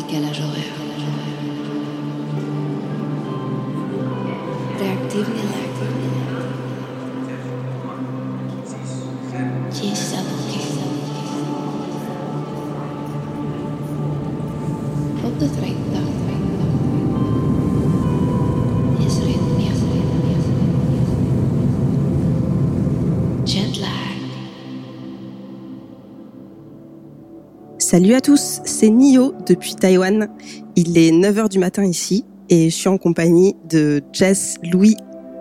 Décalage horaire. 30. Salut à tous, c'est Nio depuis Taïwan. Il est 9h du matin ici et je suis en compagnie de Jess, Louis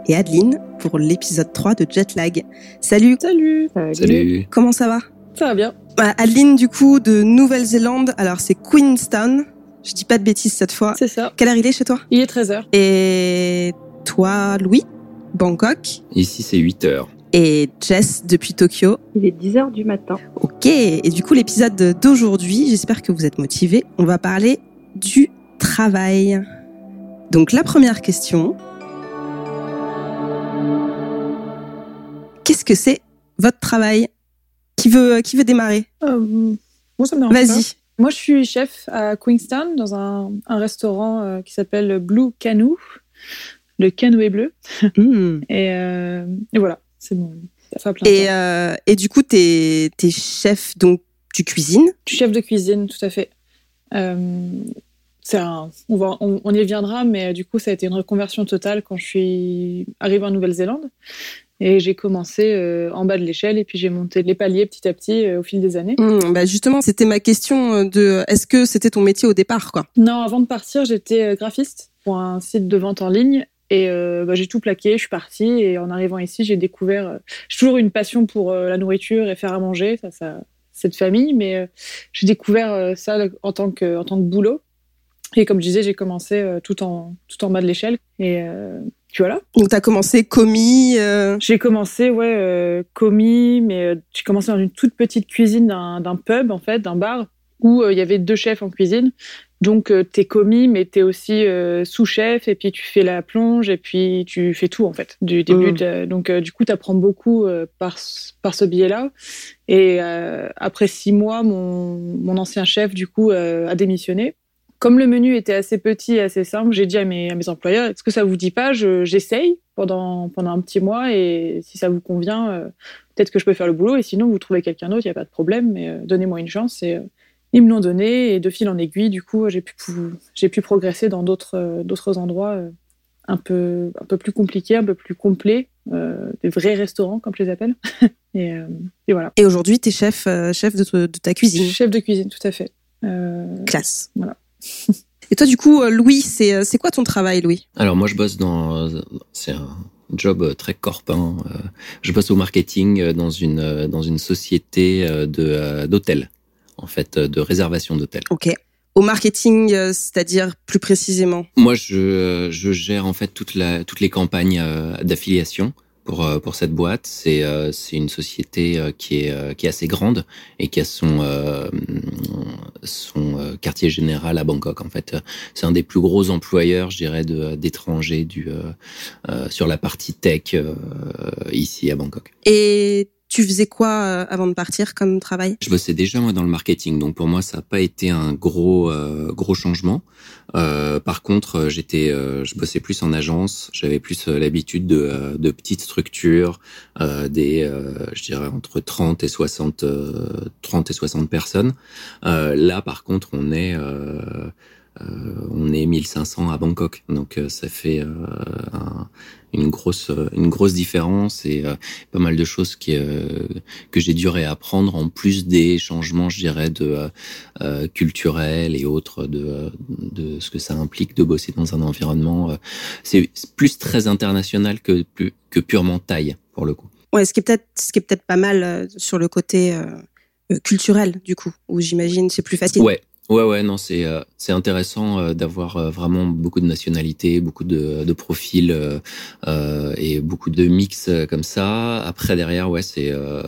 et Adeline pour l'épisode 3 de Jetlag. Salut Salut Salut Comment ça va? Ça va bien. Bah, Adeline du coup de Nouvelle-Zélande, alors c'est Queenstown. Je dis pas de bêtises cette fois. C'est ça. Quelle heure il est chez toi? Il est 13h. Et toi, Louis? Bangkok? Ici, c'est 8 heures. Et Jess depuis Tokyo. Il est 10h du matin. Ok, et du coup l'épisode d'aujourd'hui, j'espère que vous êtes motivés, on va parler du travail. Donc la première question, qu'est-ce que c'est votre travail? Qui veut, qui veut démarrer? Euh, moi, ça me dérange. Vas-y. Moi, je suis chef à Queenstown dans un, un restaurant euh, qui s'appelle Blue Canoe. Le canoë bleu. Hmm. Et, euh, et voilà, c'est bon. Fait plein Et, euh, et du coup, t'es es chef, donc tu cuisines. Chef de cuisine, tout à fait. Euh, c'est un- on, va, on, on y viendra, mais euh, du coup, ça a été une reconversion totale quand je suis arrivée en Nouvelle-Zélande. Et j'ai commencé euh, en bas de l'échelle et puis j'ai monté les paliers petit à petit euh, au fil des années. Hmm, bah justement, c'était ma question de est-ce que c'était ton métier au départ quoi? Non, avant de partir, j'étais graphiste pour un site de vente en ligne. Et euh, bah, j'ai tout plaqué, je suis partie. Et en arrivant ici, j'ai découvert. euh, j'ai toujours une passion pour euh, la nourriture et faire à manger, ça, ça, cette famille. Mais j'ai découvert ça en tant, que, en tant que boulot. Et comme je disais, j'ai commencé tout, en, tout en bas de l'échelle. Et puis voilà. Donc t'as commencé commis. J'ai commencé, ouais, commis, mais j'ai commencé dans une toute petite cuisine d'un pub, en fait, d'un bar, où il y avait deux chefs en cuisine. Donc, euh, t'es commis, mais t'es aussi euh, sous-chef, et puis tu fais la plonge, et puis tu fais tout, en fait, du début. De- donc, euh, du coup, t'apprends beaucoup par, ce- par ce biais-là. Et après six mois, mon, mon ancien chef, du coup, a démissionné. Comme le menu était assez petit et assez simple, j'ai dit à mes, à mes employeurs, est-ce que ça vous dit pas Je- J'essaye pendant, pendant un petit mois, et si ça vous convient, euh, peut-être que je peux faire le boulot, et sinon, vous trouvez quelqu'un d'autre, il n'y a pas de problème, mais euh, donnez-moi une chance. Et, euh, ils me l'ont donné, et de fil en aiguille, du coup, j'ai pu, j'ai pu progresser dans d'autres euh, d'autres endroits euh, un, peu, un peu plus compliqués, un peu plus complets, euh, des vrais restaurants, comme je les appelle. et, euh, et voilà. Et aujourd'hui, t'es chef, euh, chef de, de ta cuisine. Chef de cuisine, tout à fait. Euh, Classe. Voilà. Et toi, du coup, Louis, c'est c'est quoi ton travail, Louis? Alors, moi, je bosse dans. C'est un job très corpin. Je bosse au marketing dans une, dans une société de d'hôtels, en fait, euh, de réservation d'hôtels. Ok. Au marketing, euh, c'est-à-dire plus précisément. Moi, je, je gère en fait toute la, toutes les campagnes euh, d'affiliation pour, pour cette boîte. C'est c'est une société qui est, qui est assez grande et qui a son, son quartier général à Bangkok. En fait, c'est un des plus gros employeurs, je dirais, d'étrangers du euh, sur la partie tech euh, ici à Bangkok. Et tu faisais quoi euh, avant de partir comme travail? Je bossais déjà moi dans le marketing, donc pour moi ça n'a pas été un gros euh, gros changement. Euh, par contre, euh, j'étais, euh, je bossais plus en agence, j'avais plus euh, l'habitude de, de petites structures, des, je dirais entre 30 et 60, euh, 30 et 60 personnes. Là, par contre, on est on est 1500 à Bangkok, donc ça fait un- une grosse une grosse différence et euh, pas mal de choses qui euh, que j'ai dû réapprendre en plus des changements, je dirais, de euh, euh, culturels et autres de euh, de ce que ça implique de bosser dans un environnement. euh, c'est plus très international que plus que purement taille pour le coup. Ouais, ce qui est peut-être ce qui est peut-être pas mal euh, sur le côté euh, euh, culturel du coup, où j'imagine c'est plus facile. Ouais. Ouais, ouais, non, c'est euh, c'est intéressant euh, d'avoir euh, vraiment beaucoup de nationalités, beaucoup de, de profils euh, euh, et beaucoup de mix euh, comme ça. Après, derrière, ouais, c'est euh,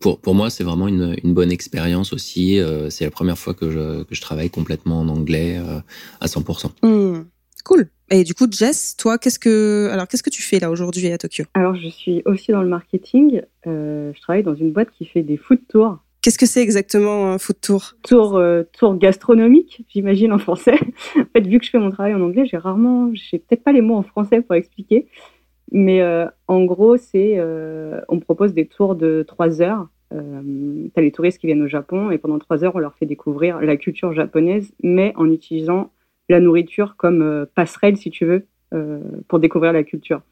pour pour moi, c'est vraiment une, une bonne expérience aussi. Euh, c'est la première fois que je que je travaille complètement en anglais euh, à 100%. Hmm, Cool. Et du coup, Jess, toi, qu'est-ce que alors qu'est-ce que tu fais là aujourd'hui à Tokyo? Alors, je suis aussi dans le marketing. Euh, je travaille dans une boîte qui fait des food tours. Qu'est-ce que c'est exactement un food tour? Tour, tour gastronomique, j'imagine en français. en fait, vu que je fais mon travail en anglais, j'ai rarement, j'ai peut-être pas les mots en français pour expliquer. Mais en gros, c'est, on propose des tours de trois heures euh, tu as les touristes qui viennent au Japon et pendant trois heures, on leur fait découvrir la culture japonaise, mais en utilisant la nourriture comme euh, passerelle, si tu veux, euh, pour découvrir la culture.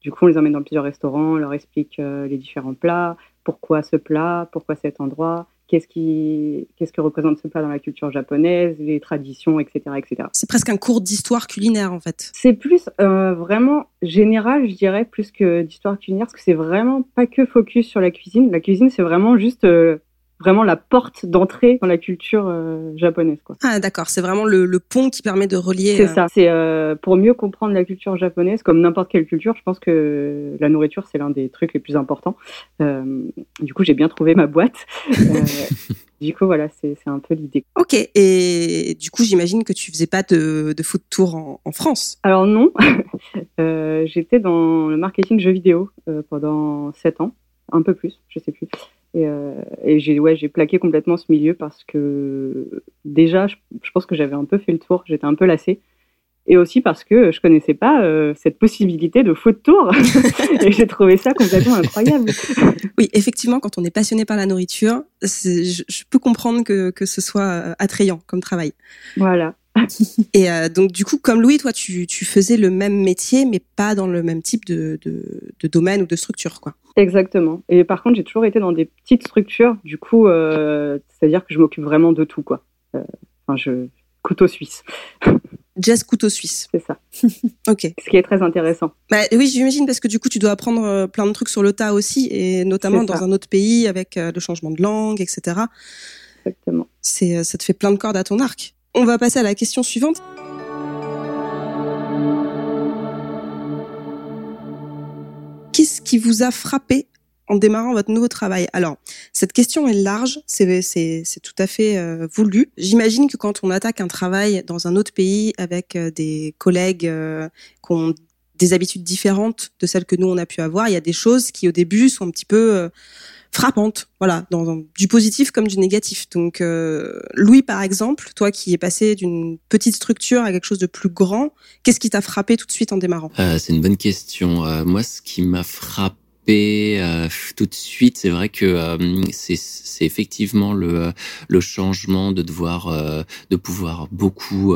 Du coup, on les emmène dans plusieurs restaurants, on leur explique les différents plats, pourquoi ce plat, pourquoi cet endroit, qu'est-ce qui, qu'est-ce que représente ce plat dans la culture japonaise, les traditions, etc., etc. C'est presque un cours d'histoire culinaire en fait. C'est plus euh, vraiment général, je dirais, plus que d'histoire culinaire, parce que c'est vraiment pas que focus sur la cuisine. La cuisine, c'est vraiment juste euh, vraiment la porte d'entrée dans la culture euh, japonaise. Quoi. Ah d'accord, c'est vraiment le, le, pont qui permet de relier. C'est euh, ça, c'est euh, pour mieux comprendre la culture japonaise, comme n'importe quelle culture, je pense que la nourriture c'est l'un des trucs les plus importants. du coup, j'ai bien trouvé ma boîte. du coup, voilà, c'est un peu l'idée. Ok, et du coup, j'imagine que tu faisais pas de, de foot tour en, en France? Alors non, j'étais dans le marketing jeux vidéo pendant 7 ans, un peu plus, je sais plus. Et, euh, et j'ai ouais, j'ai plaqué complètement ce milieu parce que déjà, je, pense que j'avais un peu fait le tour, j'étais un peu lassée. Et aussi parce que je connaissais pas euh, cette possibilité de foot tour. et j'ai trouvé ça complètement incroyable. Oui, effectivement, quand on est passionné par la nourriture, je, je, peux comprendre que, que ce soit euh, attrayant comme travail. Voilà. et euh, donc du coup, comme Louis, toi, tu, tu, faisais le même métier, mais pas dans le même type de, de, de domaine ou de structure, quoi. Exactement. Et par contre, j'ai toujours été dans des petites structures. Du coup, euh, c'est-à-dire que je m'occupe vraiment de tout, quoi. Euh, enfin, je couteau suisse. Jazz couteau suisse. C'est ça. ok. Ce qui est très intéressant. Bah, oui, j'imagine parce que du coup, tu dois apprendre euh, plein de trucs sur le tas aussi, et notamment dans un autre pays avec le changement de langue, etc. Exactement. C'est, ça te fait plein de cordes à ton arc. On va passer à la question suivante. Qui vous a frappé en démarrant votre nouveau travail Alors, cette question est large, c'est, tout à fait euh, voulu. J'imagine que quand on attaque un travail dans un autre pays avec euh, des collègues euh, qui ont des habitudes différentes de celles que nous on a pu avoir, il y a des choses qui au début sont un petit peu frappante, voilà, dans, du positif comme du négatif. Donc, euh, Louis, par exemple, toi qui es passé d'une petite structure à quelque chose de plus grand, qu'est-ce qui t'a frappé tout de suite en démarrant? Euh, C'est une bonne question. Euh, moi, ce qui m'a frappé euh, tout de suite, c'est vrai que euh, c'est effectivement le, le changement de devoir, euh, de pouvoir beaucoup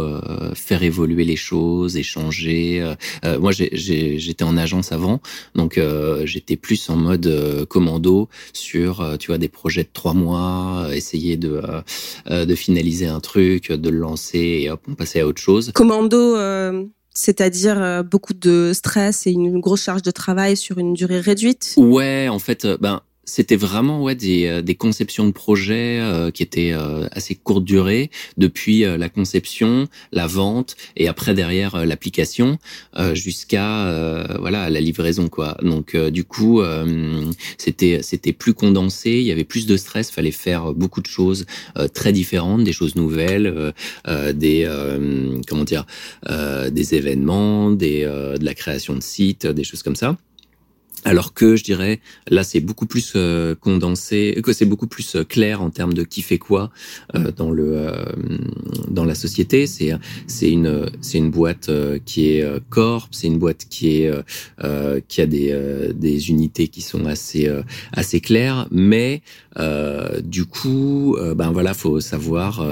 faire évoluer les choses, échanger. moi, j'étais en agence avant, donc j'étais plus en mode commando sur, tu vois, des projets de trois mois, essayer de de finaliser un truc, de le lancer et hop, on passait à autre chose. Commando c'est-à-dire euh, beaucoup de stress et une grosse charge de travail sur une durée réduite? Ouais, en fait, euh, ben c'était vraiment ouais des, euh, des conceptions de projets euh, qui étaient euh, assez courte durée depuis la conception, la vente et après derrière l'application jusqu'à voilà la livraison quoi. Donc du coup c'était c'était plus condensé, il y avait plus de stress, fallait faire beaucoup de choses très différentes, des choses nouvelles, des comment dire des événements, des de la création de sites, des choses comme ça. Alors que je dirais, là c'est beaucoup plus euh, condensé, que c'est beaucoup plus euh, clair en termes de qui fait quoi euh, dans le dans la société. C'est c'est une c'est une boîte qui est corp, c'est une boîte qui est qui a des des unités qui sont assez assez claires, mais du coup ben voilà faut savoir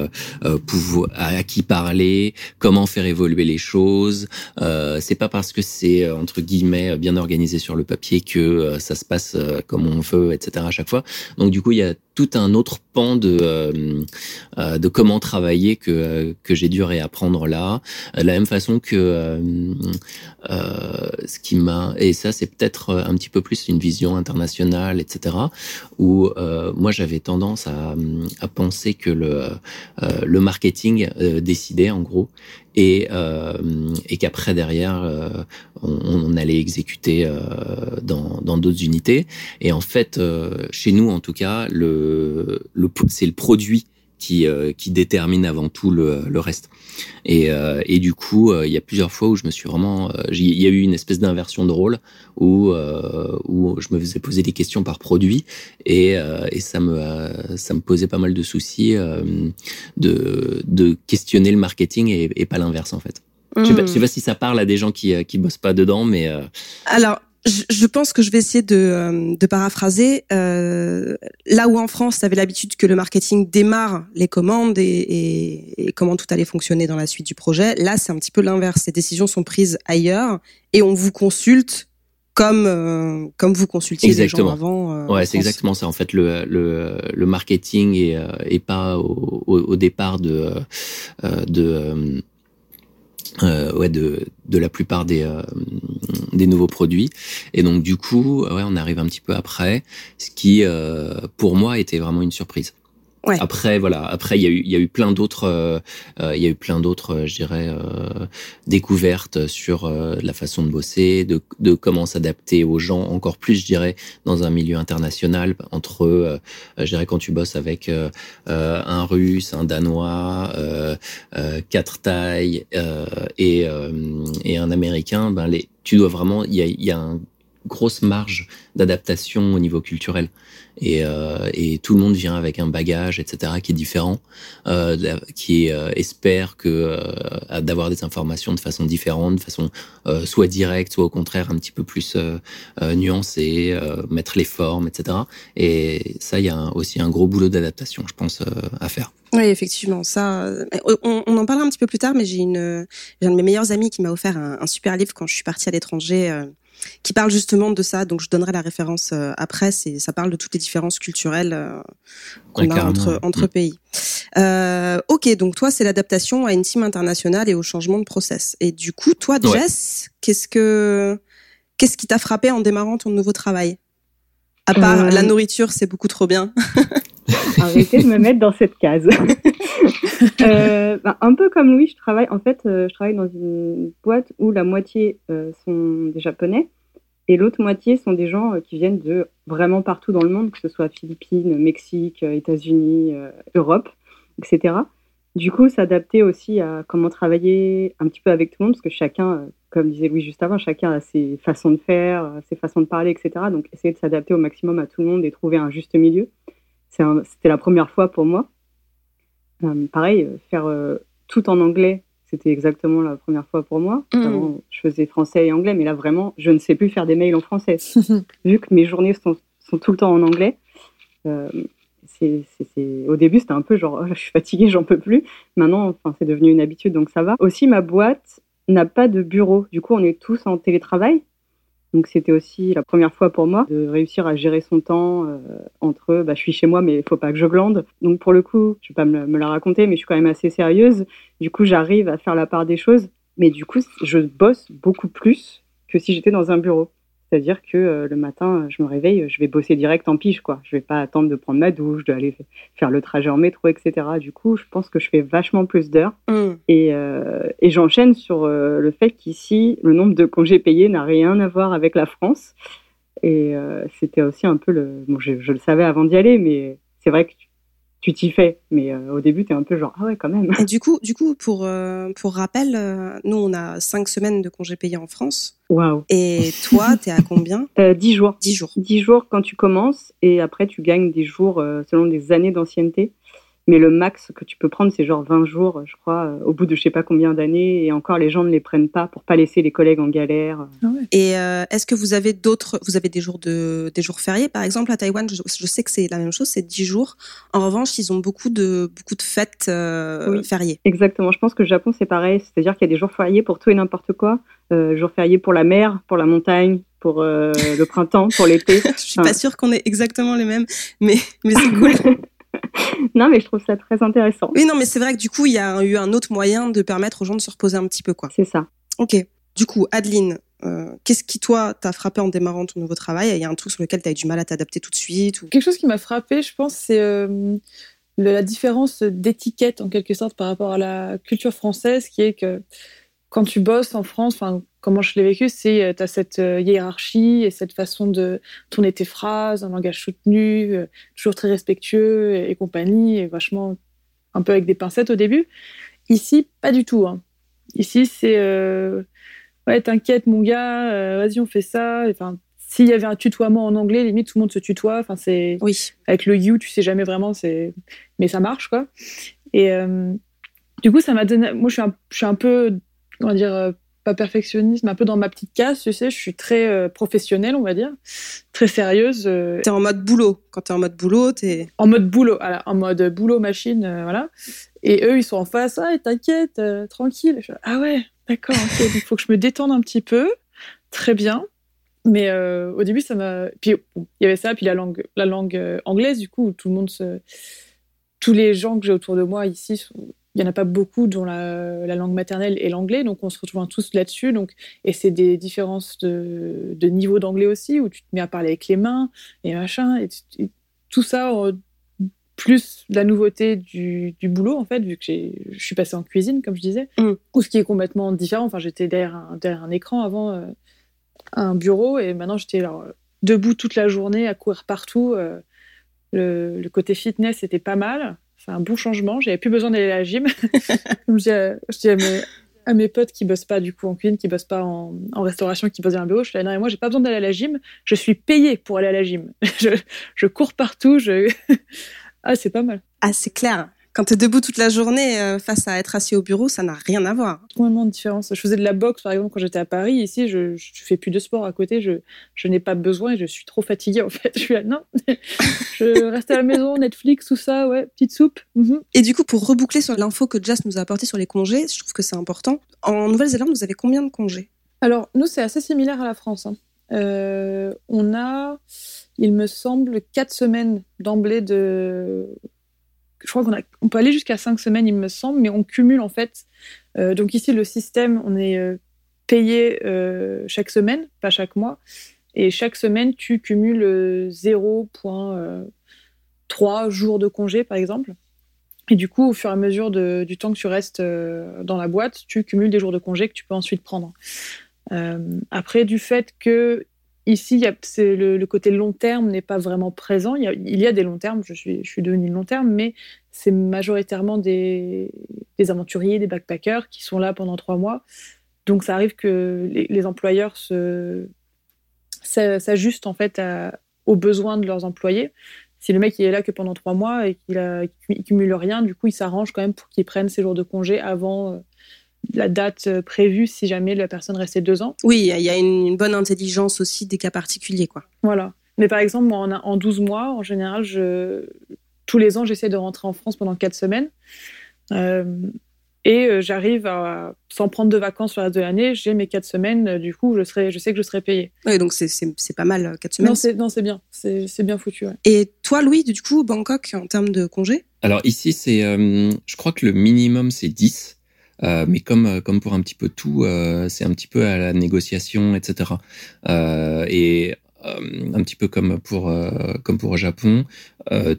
pouvoir à qui parler, comment faire évoluer les choses. c'est pas parce que c'est entre guillemets bien organisé sur le papier que euh, ça se passe euh, comme on veut, etc. à chaque fois. Donc du coup, il y a tout un autre pan de euh, de comment travailler que que j'ai dû réapprendre là. De la même façon que ce qui m'a et ça c'est peut-être un petit peu plus une vision internationale, etc. Où moi j'avais tendance à, à penser que le le marketing décidait en gros et, euh, et qu'après derrière euh, on, on, allait exécuter euh, dans d'autres unités. Et en fait chez nous en tout cas le, le c'est le produit qui qui détermine avant tout le, le reste. Et, et du coup, il y a plusieurs fois où je me suis vraiment, il y a eu une espèce d'inversion de rôle où où je me faisais poser des questions par produit et, et ça me ça me posait pas mal de soucis de de questionner le marketing et, et pas l'inverse en fait. Je sais, pas, sais hmm. pas si ça parle à des gens qui qui bossent pas dedans, mais alors je, pense que je vais essayer de, euh, de paraphraser. Euh, là où en France, tu avais l'habitude que le marketing démarre les commandes et, et, comment tout allait fonctionner dans la suite du projet, là c'est un petit peu l'inverse. Ces décisions sont prises ailleurs et on vous consulte comme euh, comme vous consultiez exactement. les gens avant. Euh, ouais, c'est exactement ça. En fait, le le, le marketing est, est pas au, au, départ de de euh, ouais, de, de la plupart des, euh, des nouveaux produits. Et donc du coup, ouais, on arrive un petit peu après, ce qui, euh, pour moi, était vraiment une surprise. Après, voilà. Après, il y a eu, il y a eu plein d'autres, euh, euh, il y a eu plein d'autres, euh, je dirais, euh, découvertes sur la façon de bosser, de, de comment s'adapter aux gens encore plus, je dirais, dans un milieu international. Entre, je dirais, quand tu bosses avec un Russe, un Danois, quatre tailles et et un Américain, ben les, tu dois vraiment, il y a, y a une grosse marge d'adaptation au niveau culturel et, euh, et, tout le monde vient avec un bagage, etc., qui est différent, euh, qui euh, espère que d'avoir des informations de façon différente, de façon soit directe, soit au contraire un petit peu plus nuancée, mettre les formes, etc. Et ça, il y a aussi un gros boulot d'adaptation, je pense, à faire. Oui, effectivement, ça. On, en parlera un petit peu plus tard, mais j'ai une, un de mes meilleurs amis qui m'a offert un, un, super livre quand je suis partie à l'étranger qui parle justement de ça. Donc je donnerai la référence euh, après. C'est ça parle de toutes les différences culturelles euh, qu'on a entre entre mm. pays. Euh, ok, donc toi c'est l'adaptation à une team internationale et au changement de process. Et du coup, toi Jess, qu'est-ce que qu'est-ce qui t'a frappé en démarrant ton nouveau travail? À part la nourriture, c'est beaucoup trop bien. Arrêtez de me mettre dans cette case. euh, ben, un peu comme Louis, je travaille en fait, euh, je travaille dans une boîte où la moitié euh, sont des Japonais et l'autre moitié sont des gens qui viennent de vraiment partout dans le monde, que ce soit Philippines, Mexique, États-Unis, Europe, etc. Du coup, s'adapter aussi à comment travailler un petit peu avec tout le monde, parce que chacun, comme disait Louis juste avant, chacun a ses façons de faire, ses façons de parler, etc. Donc, essayer de s'adapter au maximum à tout le monde et trouver un juste milieu. C'était la première fois pour moi. Euh, pareil, euh, faire euh, tout en anglais, c'était exactement la première fois pour moi. Mm. Avant, je faisais français et anglais, mais là vraiment, je ne sais plus faire des mails en français. Vu que mes journées sont, sont, tout le temps en anglais, euh, au début, c'était un peu genre, je suis fatiguée, j'en peux plus. Maintenant, enfin, c'est devenu une habitude, donc ça va. Aussi, ma boîte n'a pas de bureau. Du coup, on est tous en télétravail. Donc c'était aussi la première fois pour moi de réussir à gérer son temps euh, entre bah, je suis chez moi mais il faut pas que je glande. Donc pour le coup, je vais pas me, me, la raconter mais je suis quand même assez sérieuse. Du coup, j'arrive à faire la part des choses, mais du coup, je bosse beaucoup plus que si j'étais dans un bureau. C'est-à-dire que euh, le matin, je me réveille, je vais bosser direct en pige, quoi. Je vais pas attendre de prendre ma douche, d'aller faire le trajet en métro, etc. Du coup, je pense que je fais vachement plus d'heures. Mm. Et, euh, et j'enchaîne sur euh, le fait qu'ici, le nombre de congés payés n'a rien à voir avec la France. Et euh, c'était aussi un peu le. Bon, je, je le savais avant d'y aller, mais c'est vrai que tu t'y fais. Mais euh, au début, tu es un peu genre, ah ouais, quand même. Et du coup, du coup pour, euh, pour rappel, euh, nous, on a cinq semaines de congés payés en France. Waouh. Et toi, tu es à combien Dix jours. Dix jours. Dix jours quand tu commences et après, tu gagnes des jours selon des années d'ancienneté. Mais le max que tu peux prendre, c'est genre 20 jours, je crois, euh, au bout de je sais pas combien d'années. Et encore, les gens ne les prennent pas pour pas laisser les collègues en galère. Ah et euh, est-ce que vous avez d'autres, vous avez des jours de, des jours fériés, par exemple à Taïwan je, sais que c'est la même chose, c'est 10 jours. En revanche, ils ont beaucoup de beaucoup de fêtes euh, fériées. Exactement. Je pense que le Japon c'est pareil, c'est-à-dire qu'il y a des jours fériés pour tout et n'importe quoi. Euh, jours fériés pour la mer, pour la montagne, pour le printemps, pour l'été. je suis pas sûre qu'on ait exactement les mêmes, mais mais c'est cool. non, mais je trouve ça très intéressant. Oui, non, mais c'est vrai que du coup, il y a eu un autre moyen de permettre aux gens de se reposer un petit peu, quoi. C'est ça. Ok. Du coup, Adeline, euh, qu'est-ce qui, toi, t'a frappé en démarrant ton nouveau travail? Il y a un truc sur lequel tu as eu du mal à t'adapter tout de suite ou... Quelque chose qui m'a frappé, je pense, c'est euh, la différence d'étiquette, en quelque sorte, par rapport à la culture française, qui est que quand tu bosses en France, enfin, comment je l'ai vécu, c'est euh, tu as cette euh, hiérarchie et cette façon de tourner tes phrases, un langage soutenu, euh, toujours très respectueux et, compagnie, et vachement un peu avec des pincettes au début. Ici, pas du tout. Hein. Ici, c'est ouais, t'inquiète mon gars, vas-y on fait ça. Enfin, s'il y avait un tutoiement en anglais, limite tout le monde se tutoie. Enfin, c'est oui. avec le you, tu sais jamais vraiment, c'est mais ça marche quoi. Et du coup, ça m'a donné. Moi, je suis un, je suis un peu, comment dire, pas perfectionnisme, un peu dans ma petite case, tu sais, je suis très euh, professionnelle, on va dire, très sérieuse. Euh. T'es en mode boulot. Quand t'es en mode boulot, t'es... En mode boulot, voilà, en mode boulot machine, euh, voilà. Et eux, ils sont en face, ah, t'inquiète, tranquille. ah ouais, d'accord, ok, il faut que je me détende un petit peu. Très bien. Mais au début, ça m'a... Puis il y avait ça, puis la langue, la langue anglaise, du coup, où tout le monde se... Tous les gens que j'ai autour de moi ici sont il n'y en a pas beaucoup dont la, langue maternelle est l'anglais, donc on se retrouve tous là-dessus. Donc, et c'est des différences de, niveau d'anglais aussi, où tu te mets à parler avec les mains et machin. Et, tout ça, plus la nouveauté du, boulot, en fait, vu que je suis passée en cuisine, comme je disais, mm. ou ce qui est complètement différent. Enfin, j'étais derrière un, derrière un écran avant, euh, un bureau, et maintenant j'étais debout toute la journée, à courir partout. Euh, le, le, côté fitness était pas mal c'est un bon changement. J'avais plus besoin d'aller à la gym. je dis, à, mes, potes qui bossent pas du coup en cuisine, qui bossent pas en, restauration, qui bossent dans un bureau, je dis non, et moi j'ai pas besoin d'aller à la gym. Je suis payée pour aller à la gym. je, je cours partout. Je... ah, c'est pas mal. Ah, c'est clair quand tu es debout toute la journée euh, face à être assis au bureau, ça n'a rien à voir. Complètement de différence. Je faisais de la boxe, par exemple, quand j'étais à Paris. Ici, je ne fais plus de sport à côté. Je, je n'ai pas besoin et je suis trop fatiguée, en fait. Je suis là, non, je reste à la maison, Netflix, tout ça, ouais, petite soupe. Mhm. Et du coup, pour reboucler sur l'info que Jess nous a apporté sur les congés, je trouve que c'est important. En Nouvelle-Zélande, vous avez combien de congés? Alors, nous, c'est assez similaire à la France. Hein. Euh, on a, il me semble, quatre semaines d'emblée de je crois qu'on on peut aller jusqu'à cinq semaines, il me semble, mais on cumule en fait. Euh, donc ici, le système, on est euh, payé euh, chaque semaine, pas chaque mois. Et chaque semaine, tu cumules 0,3 jours de congé, par exemple. Et du coup, au fur et à mesure du temps que tu restes dans la boîte, tu cumules des jours de congé que tu peux ensuite prendre. après, du fait que Ici, y le, côté long terme n'est pas vraiment présent. Il y, a, il y a des longs termes, je suis, je suis devenue long terme, mais c'est majoritairement des, des, aventuriers, des backpackers qui sont là pendant trois mois. Donc ça arrive que les, les employeurs s'ajustent en fait aux besoins de leurs employés. Si le mec il est là que pendant trois mois et qu'il ne cumule rien, du coup il s'arrange quand même pour qu'il prenne ses jours de congé avant euh, la date euh, prévue si jamais la personne restait deux ans. Oui, il y a une, bonne intelligence aussi des cas particuliers. quoi. Voilà. Mais par exemple, moi, en, en 12 mois, en général, je, tous les ans, j'essaie de rentrer en France pendant quatre semaines. Euh, et euh, j'arrive à, sans prendre de vacances sur le reste de l'année, j'ai mes quatre semaines, du coup, je, serai, je sais que je serai payée. Oui, donc c'est pas mal, quatre semaines. Non, c'est bien, c'est bien foutu. Et toi, Louis, du coup, Bangkok, en termes de congés? Alors ici, c'est, je crois que le minimum, c'est 10. Euh, mais comme euh, comme pour un petit peu tout, euh, c'est un petit peu à la négociation, etc. et un petit peu comme pour comme pour au Japon,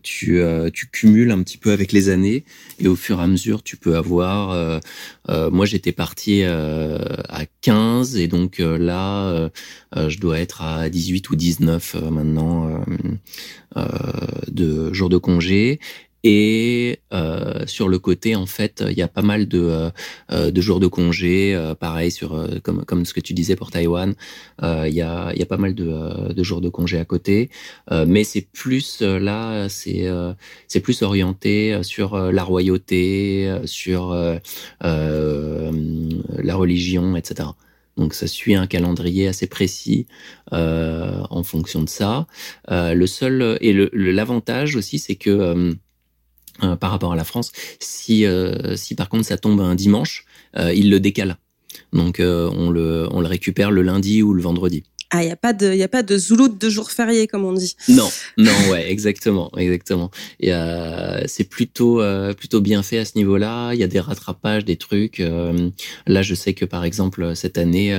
tu tu cumules un petit peu avec les années et au fur et à mesure tu peux avoir. moi j'étais parti à 15 et donc là je dois être à 18 ou 19 maintenant de jours de congé et euh, sur le côté, en fait, il y a pas mal de, euh, de jours de congé. Euh, pareil sur euh, comme comme ce que tu disais pour Taïwan, euh, il y a il y a pas mal de, de jours de congé à côté. mais c'est plus là, c'est c'est plus orienté sur la royauté, sur la religion, etc. Donc ça suit un calendrier assez précis euh, en fonction de ça. Euh, le seul et l'avantage aussi, c'est que euh, par rapport à la France. Si, euh, si par contre ça tombe un dimanche, euh, il le décale. Donc on, le, on le récupère le lundi ou le vendredi. Ah, il n'y a pas de, y a pas de zouloute de jours fériés, comme on dit. Non, non, ouais, exactement, exactement. Et c'est plutôt, plutôt bien fait à ce niveau-là. Il y a des rattrapages, des trucs. là, je sais que par exemple cette année,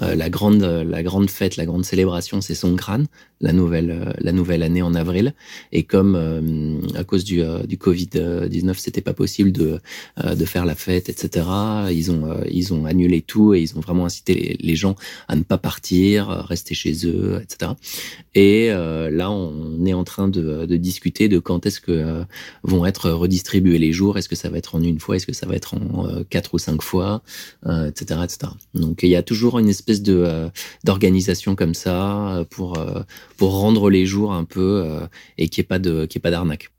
la grande, la grande fête, la grande célébration, c'est Songkran. La nouvelle la nouvelle année en avril. Et comme à cause du du Covid 19, c'était pas possible de de faire la fête, etc. Ils ont ils ont annulé tout et ils ont vraiment incité les, gens à ne pas partir, rester chez eux, etc. Et là, on est en train de, de discuter de quand est-ce que vont être redistribués les jours. Est-ce que ça va être en une fois? Est-ce que ça va être en quatre ou cinq fois, etc., etc. Donc il y a toujours une espèce de euh, d'organisation comme ça euh, pour euh, pour rendre les jours un peu et qu'il n'y ait pas de qu'il ait pas d'arnaque.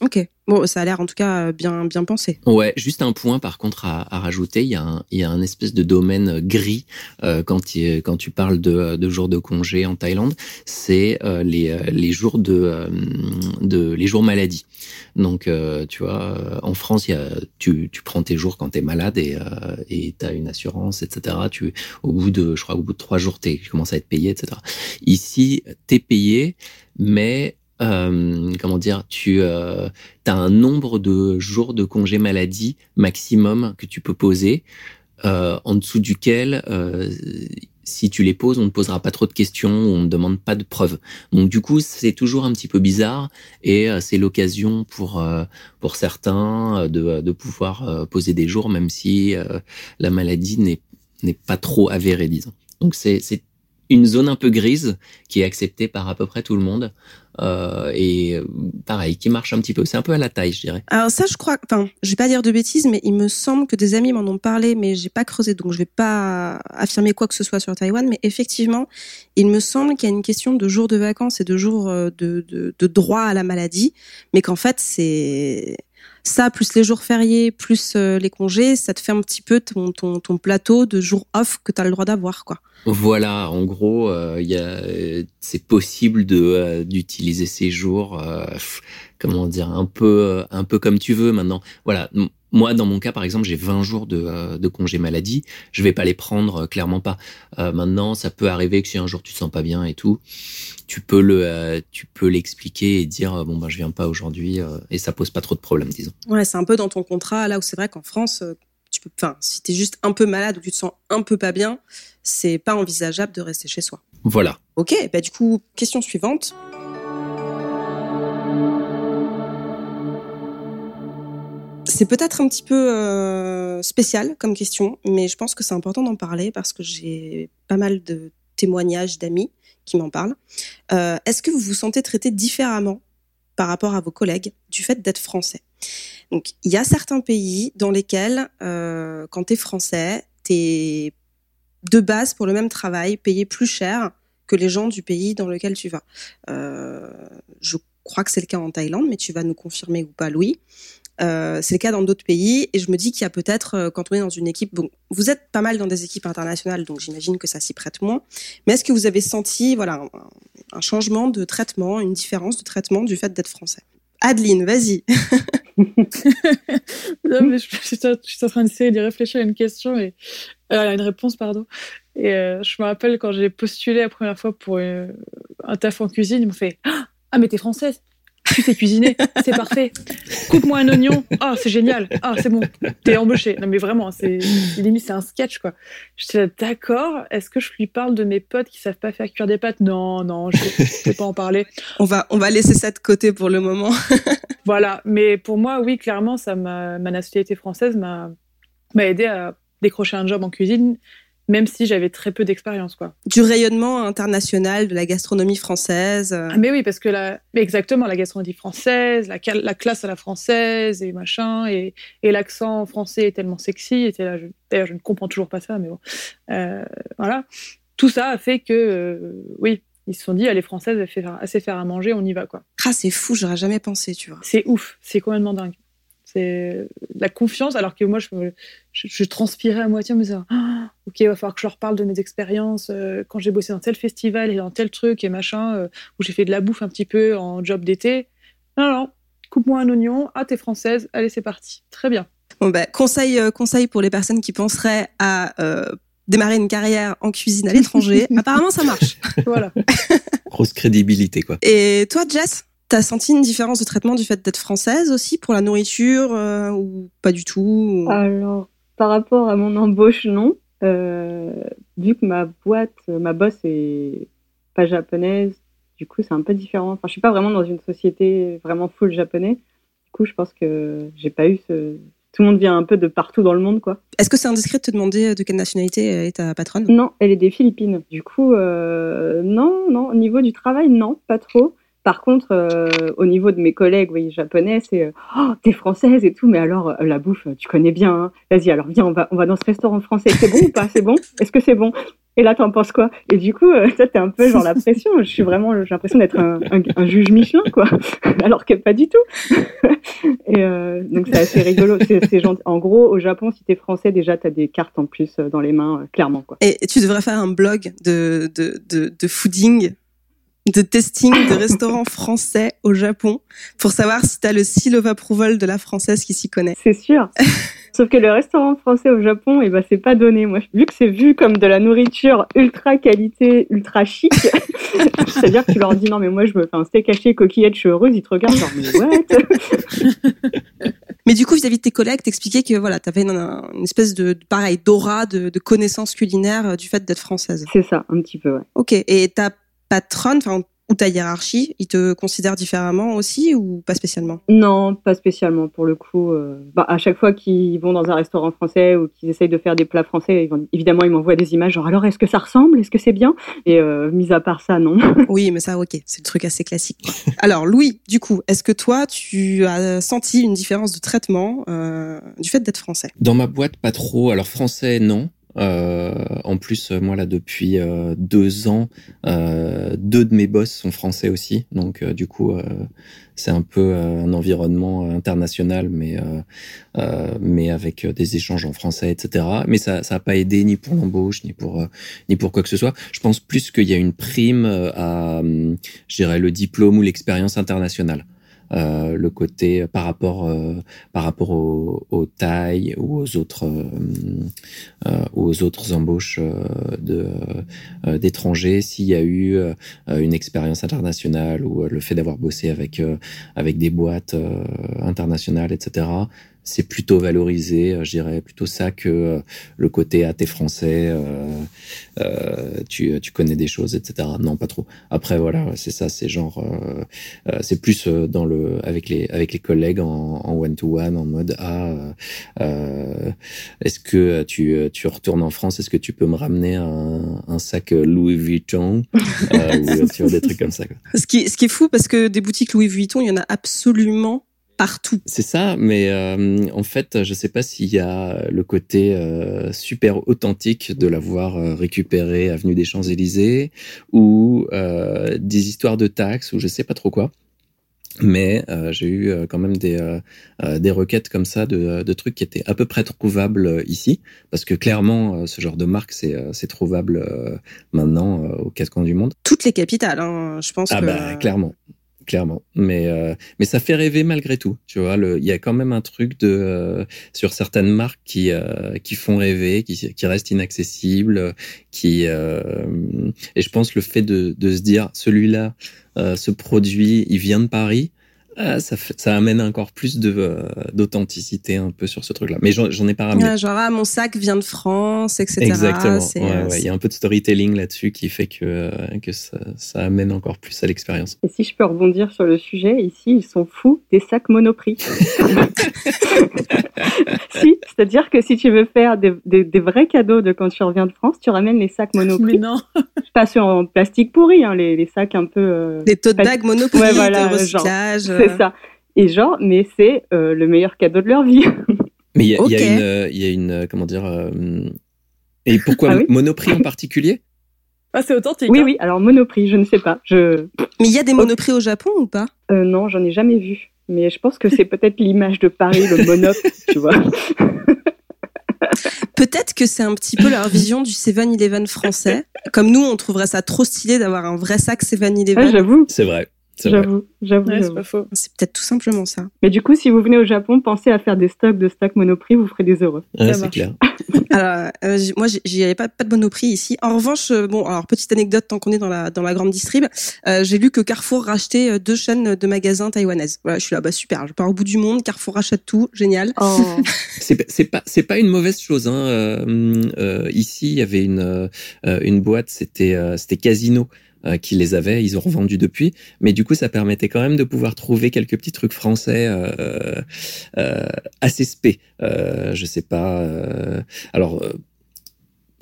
Ok. Bon, ça a l'air en tout cas bien bien pensé. Ouais, juste un point par contre à, rajouter, il y a un il y a un espèce de domaine gris quand tu quand tu parles de, jours de congé en Thaïlande, c'est les les jours de de les jours maladie. Donc tu vois, en France, il tu prends tes jours quand tu es malade et tu as une assurance etc. Au bout de je crois au bout de trois jours tu commences à être payé etc. Ici, tu es payé mais euh, comment dire, tu euh, as un nombre de jours de congé maladie maximum que tu peux poser, euh, en dessous duquel, euh, si tu les poses, on ne posera pas trop de questions, on ne demande pas de preuves. Donc du coup, c'est toujours un petit peu bizarre et euh, c'est l'occasion pour pour certains de, de pouvoir poser des jours, même si la maladie n'est n'est pas trop avérée, disons. Donc c'est une zone un peu grise qui est acceptée par à peu près tout le monde euh, et pareil qui marche un petit peu. C'est un peu à la taille je dirais. Alors ça je crois enfin je vais pas dire de bêtises mais il me semble que des amis m'en ont parlé mais j'ai pas creusé donc je vais pas affirmer quoi que ce soit sur Taïwan. Mais effectivement il me semble qu'il y a une question de jours de vacances et de jours euh, de, de, de droit à la maladie mais qu'en fait c'est ça, plus les jours fériés, plus euh, les congés, ça te fait un petit peu ton, ton, plateau de jours off que tu as le droit d'avoir. quoi. Voilà, en gros, euh, c'est possible de euh, d'utiliser ces jours, comment dire, un peu un peu comme tu veux maintenant. Voilà, moi, dans mon cas, par exemple, j'ai 20 jours de, de congé maladie. Je vais pas les prendre, clairement pas. maintenant, ça peut arriver que si un jour tu te sens pas bien et tout, tu peux le, tu peux l'expliquer et dire bon ben je viens pas aujourd'hui et ça pose pas trop de problèmes, disons. Ouais, c'est un peu dans ton contrat là où c'est vrai qu'en France, tu peux, enfin, si t'es juste un peu malade ou tu te sens un peu pas bien, c'est pas envisageable de rester chez soi. Voilà. Ok, bah du coup, question suivante. C'est peut-être un petit peu euh, spécial comme question, mais je pense que c'est important d'en parler parce que j'ai pas mal de témoignages d'amis qui m'en parlent. Euh, Est-ce que vous vous sentez traité différemment par rapport à vos collègues du fait d'être français? Donc, il y a certains pays dans lesquels, euh, quand tu es français, tu es de base pour le même travail payé plus cher que les gens du pays dans lequel tu vas. Je crois que c'est le cas en Thaïlande, mais tu vas nous confirmer ou pas, Louis. Euh, c'est le cas dans d'autres pays et je me dis qu'il y a peut-être euh, quand on est dans une équipe bon vous êtes pas mal dans des équipes internationales donc j'imagine que ça s'y prête moins. Mais est-ce que vous avez senti voilà un, changement de traitement une différence de traitement du fait d'être français? Adeline vas-y. Non mais je, suis en train d'essayer d'y réfléchir à une question et euh, une réponse pardon. Et je me rappelle quand j'ai postulé la première fois pour un taf en cuisine, ils m'ont fait Ah, mais t'es française tu sais cuisiner, c'est parfait. Coupe-moi un oignon, ah, oh, c'est génial, ah, oh, c'est bon, t'es embauché. Non, mais vraiment, c'est limite, c'est un sketch, quoi. J'étais d'accord, est-ce que je lui parle de mes potes qui savent pas faire cuire des pâtes? Non, non, je ne peux pas en parler. On va, on va laisser ça de côté pour le moment. voilà, mais pour moi, oui, clairement, ça ma nationalité française m'a aidé à décrocher un job en cuisine même si j'avais très peu d'expérience quoi. Du rayonnement international de la gastronomie française. Ah, mais oui, parce que la exactement la gastronomie française, la, la classe à la française et machin et, et l'accent français est tellement sexy. Et là, d'ailleurs, je ne comprends toujours pas ça, mais bon, euh, voilà. Tout ça a fait que euh, oui, ils se sont dit, allez, française, elle fait assez faire à manger, on y va quoi. Ah, c'est fou, j'aurais jamais pensé, tu vois. C'est ouf, c'est complètement dingue. C'est la confiance, alors que moi, je, je, je transpirais à moitié, mais ça, ah, ok, il va falloir que je leur parle de mes expériences euh, quand j'ai bossé dans tel festival et dans tel truc et machin, euh, où j'ai fait de la bouffe un petit peu en job d'été. Non, non, coupe-moi un oignon, ah, t'es française, allez, c'est parti. Très bien. Bon, bah, conseil, euh, conseil pour les personnes qui penseraient à démarrer une carrière en cuisine à l'étranger. Apparemment, ça marche. voilà. Grosse crédibilité, quoi. Et toi, Jess? T'as senti une différence de traitement du fait d'être française aussi pour la nourriture euh, ou pas du tout Alors, par rapport à mon embauche, non. Euh, vu que ma boîte, ma boss est pas japonaise, Du coup, c'est un peu différent. Enfin, je suis pas vraiment dans une société vraiment full japonais. Du coup, je pense que j'ai pas eu ce. Tout le monde vient un peu de partout dans le monde, quoi. Est-ce que c'est indiscret de te demander de quelle nationalité est ta patronne? Non, elle est des Philippines. Du coup, euh, non, non. Au niveau du travail, non, pas trop. Par contre, euh, au niveau de mes collègues, oui, japonais, c'est euh, oh, t'es française et tout, mais alors euh, la bouffe, tu connais bien. Hein. Vas-y, alors viens, on va, on va dans ce restaurant français. C'est bon ou pas? C'est bon? Est-ce que c'est bon? Et là, t'en penses quoi? Et du coup, ça, t'es un peu genre la pression. Je suis vraiment, j'ai l'impression d'être un, un, juge Michelin, quoi. alors que pas du tout. et donc c'est assez rigolo. C'est, En gros, au Japon, si t'es français, déjà, t'as des cartes en plus dans les mains, clairement, quoi. Et tu devrais faire un blog de, de, de, de fooding de testing de restaurants français au Japon pour savoir si tu as le seal of approval de la française qui s'y connaît. C'est sûr. Sauf que le restaurant français au Japon, eh ben, c'est pas donné. Moi, vu que c'est vu comme de la nourriture ultra qualité, ultra chic, c'est-à-dire que tu leur dis non, mais moi, je me fais un steak haché, coquillette, je heureuse, ils te regardent genre, mais what? mais du coup, vis-à-vis de tes collègues, t'expliquais que voilà, t'avais une, une espèce de, pareil, d'aura, de, de connaissances culinaires euh, du fait d'être française. C'est ça, un petit peu, ouais. Ok. Et t'as patronne, enfin ou ta hiérarchie, ils te considèrent différemment aussi ou pas spécialement? Non, pas spécialement pour le coup. Euh, bah, à chaque fois qu'ils vont dans un restaurant français ou qu'ils essayent de faire des plats français, évidemment ils m'envoient des images genre alors est-ce que ça ressemble, est-ce que c'est bien? Et euh, mis à part ça, non. oui, mais ça ok, c'est le truc assez classique. alors Louis, du coup, est-ce que toi tu as senti une différence de traitement euh, du fait d'être français? Dans ma boîte, pas trop. Alors français, non. Euh, en plus, moi là depuis euh, deux ans, euh, deux de mes boss sont français aussi, donc du coup c'est un peu un environnement international, mais mais avec des échanges en français, etc. Mais ça ça a pas aidé ni pour l'embauche ni pour ni pour quoi que ce soit. Je pense plus qu'il y a une prime à, je dirais le diplôme ou l'expérience internationale. Euh, le côté par rapport euh, par rapport aux, aux, tailles ou aux autres euh, aux autres embauches de d'étrangers. S'il y a eu une expérience internationale ou le fait d'avoir bossé avec avec des boîtes internationales etc c'est plutôt valorisé, euh, je dirais plutôt ça que euh, le côté à tes français, euh, euh, tu, tu connais des choses, etc. Non, pas trop. Après, voilà, c'est ça, c'est genre, euh, c'est plus dans le avec les avec les collègues en, en one to one, en mode ah, est-ce que tu tu retournes en France, est-ce que tu peux me ramener un, un sac Louis Vuitton ou tu vois, des trucs comme ça. Quoi. Ce qui ce qui est fou parce que des boutiques Louis Vuitton, il y en a absolument partout. C'est ça, mais euh, en fait, je sais pas s'il y a le côté euh, super authentique de l'avoir euh, récupéré avenue des Champs-Élysées ou des histoires de taxes ou je sais pas trop quoi. Mais j'ai eu quand même des des requêtes comme ça de, de trucs qui étaient à peu près trouvables ici, parce que clairement ce genre de marque c'est c'est trouvable maintenant aux quatre coins du monde. Toutes les capitales, hein, je pense. Ah bah clairement clairement. Mais euh, mais ça fait rêver malgré tout. Tu vois, il y a quand même un truc de euh, sur certaines marques qui euh, qui font rêver, qui qui restent inaccessibles, qui et je pense le fait de de se dire celui-là, ce produit, il vient de Paris. Ah, ça, ça amène encore plus de euh, d'authenticité un peu sur ce truc-là. Mais j'en ai pas ramené. genre, ah, mon sac vient de France, etc. Exactement. Euh, il y a un peu de storytelling là-dessus qui fait que, euh, que ça, ça, amène encore plus à l'expérience. Et si je peux rebondir sur le sujet, ici, ils sont fous des sacs monoprix. si, c'est-à-dire que si tu veux faire des, des, des, vrais cadeaux de quand tu reviens de France, tu ramènes les sacs monoprix. Mais non. Pas sur en plastique pourri, hein, les, les, sacs un peu. des tote bags monoprix ouais, voilà, de recyclage. Genre, c'est ça. Et genre, mais c'est euh, le meilleur cadeau de leur vie. mais il y, y, a une, y a une, comment dire, euh, et pourquoi ah Monoprix en particulier? Ah, c'est authentique. Oui, hein oui. Alors Monoprix, je ne sais pas. Je. Mais il y a des Monoprix au Japon ou pas? Euh, Non, j'en ai jamais vu. Mais je pense que c'est peut-être l'image de Paris, le monop, tu vois. Peut-être que c'est un petit peu leur vision du 7-Eleven français. Comme nous, on trouverait ça trop stylé d'avoir un vrai sac 7-Eleven. Ah, j'avoue. C'est vrai. J'avoue, j'avoue. c'est pas faux. C'est peut-être tout simplement ça. Mais du coup, si vous venez au Japon, pensez à faire des stocks de stocks Monoprix, vous ferez des heureux. Ouais, c'est clair. alors, euh, moi, j'y avais pas, pas de Monoprix ici. En revanche, euh, bon, alors petite anecdote tant qu'on est dans la dans la grande distrib, euh, j'ai lu que Carrefour rachetait deux chaînes de magasins taïwanaises. Voilà, je suis là, bah super. Je pars au bout du monde, Carrefour rachète tout, génial. Oh. c'est pas c'est pas une mauvaise chose. Hein. ici, il y avait une une boîte, c'était c'était Casino. Euh, qui les avaient, ils ont revendu depuis, mais du coup ça permettait quand même de pouvoir trouver quelques petits trucs français euh, euh, assez spé. Euh, je sais pas. Euh, alors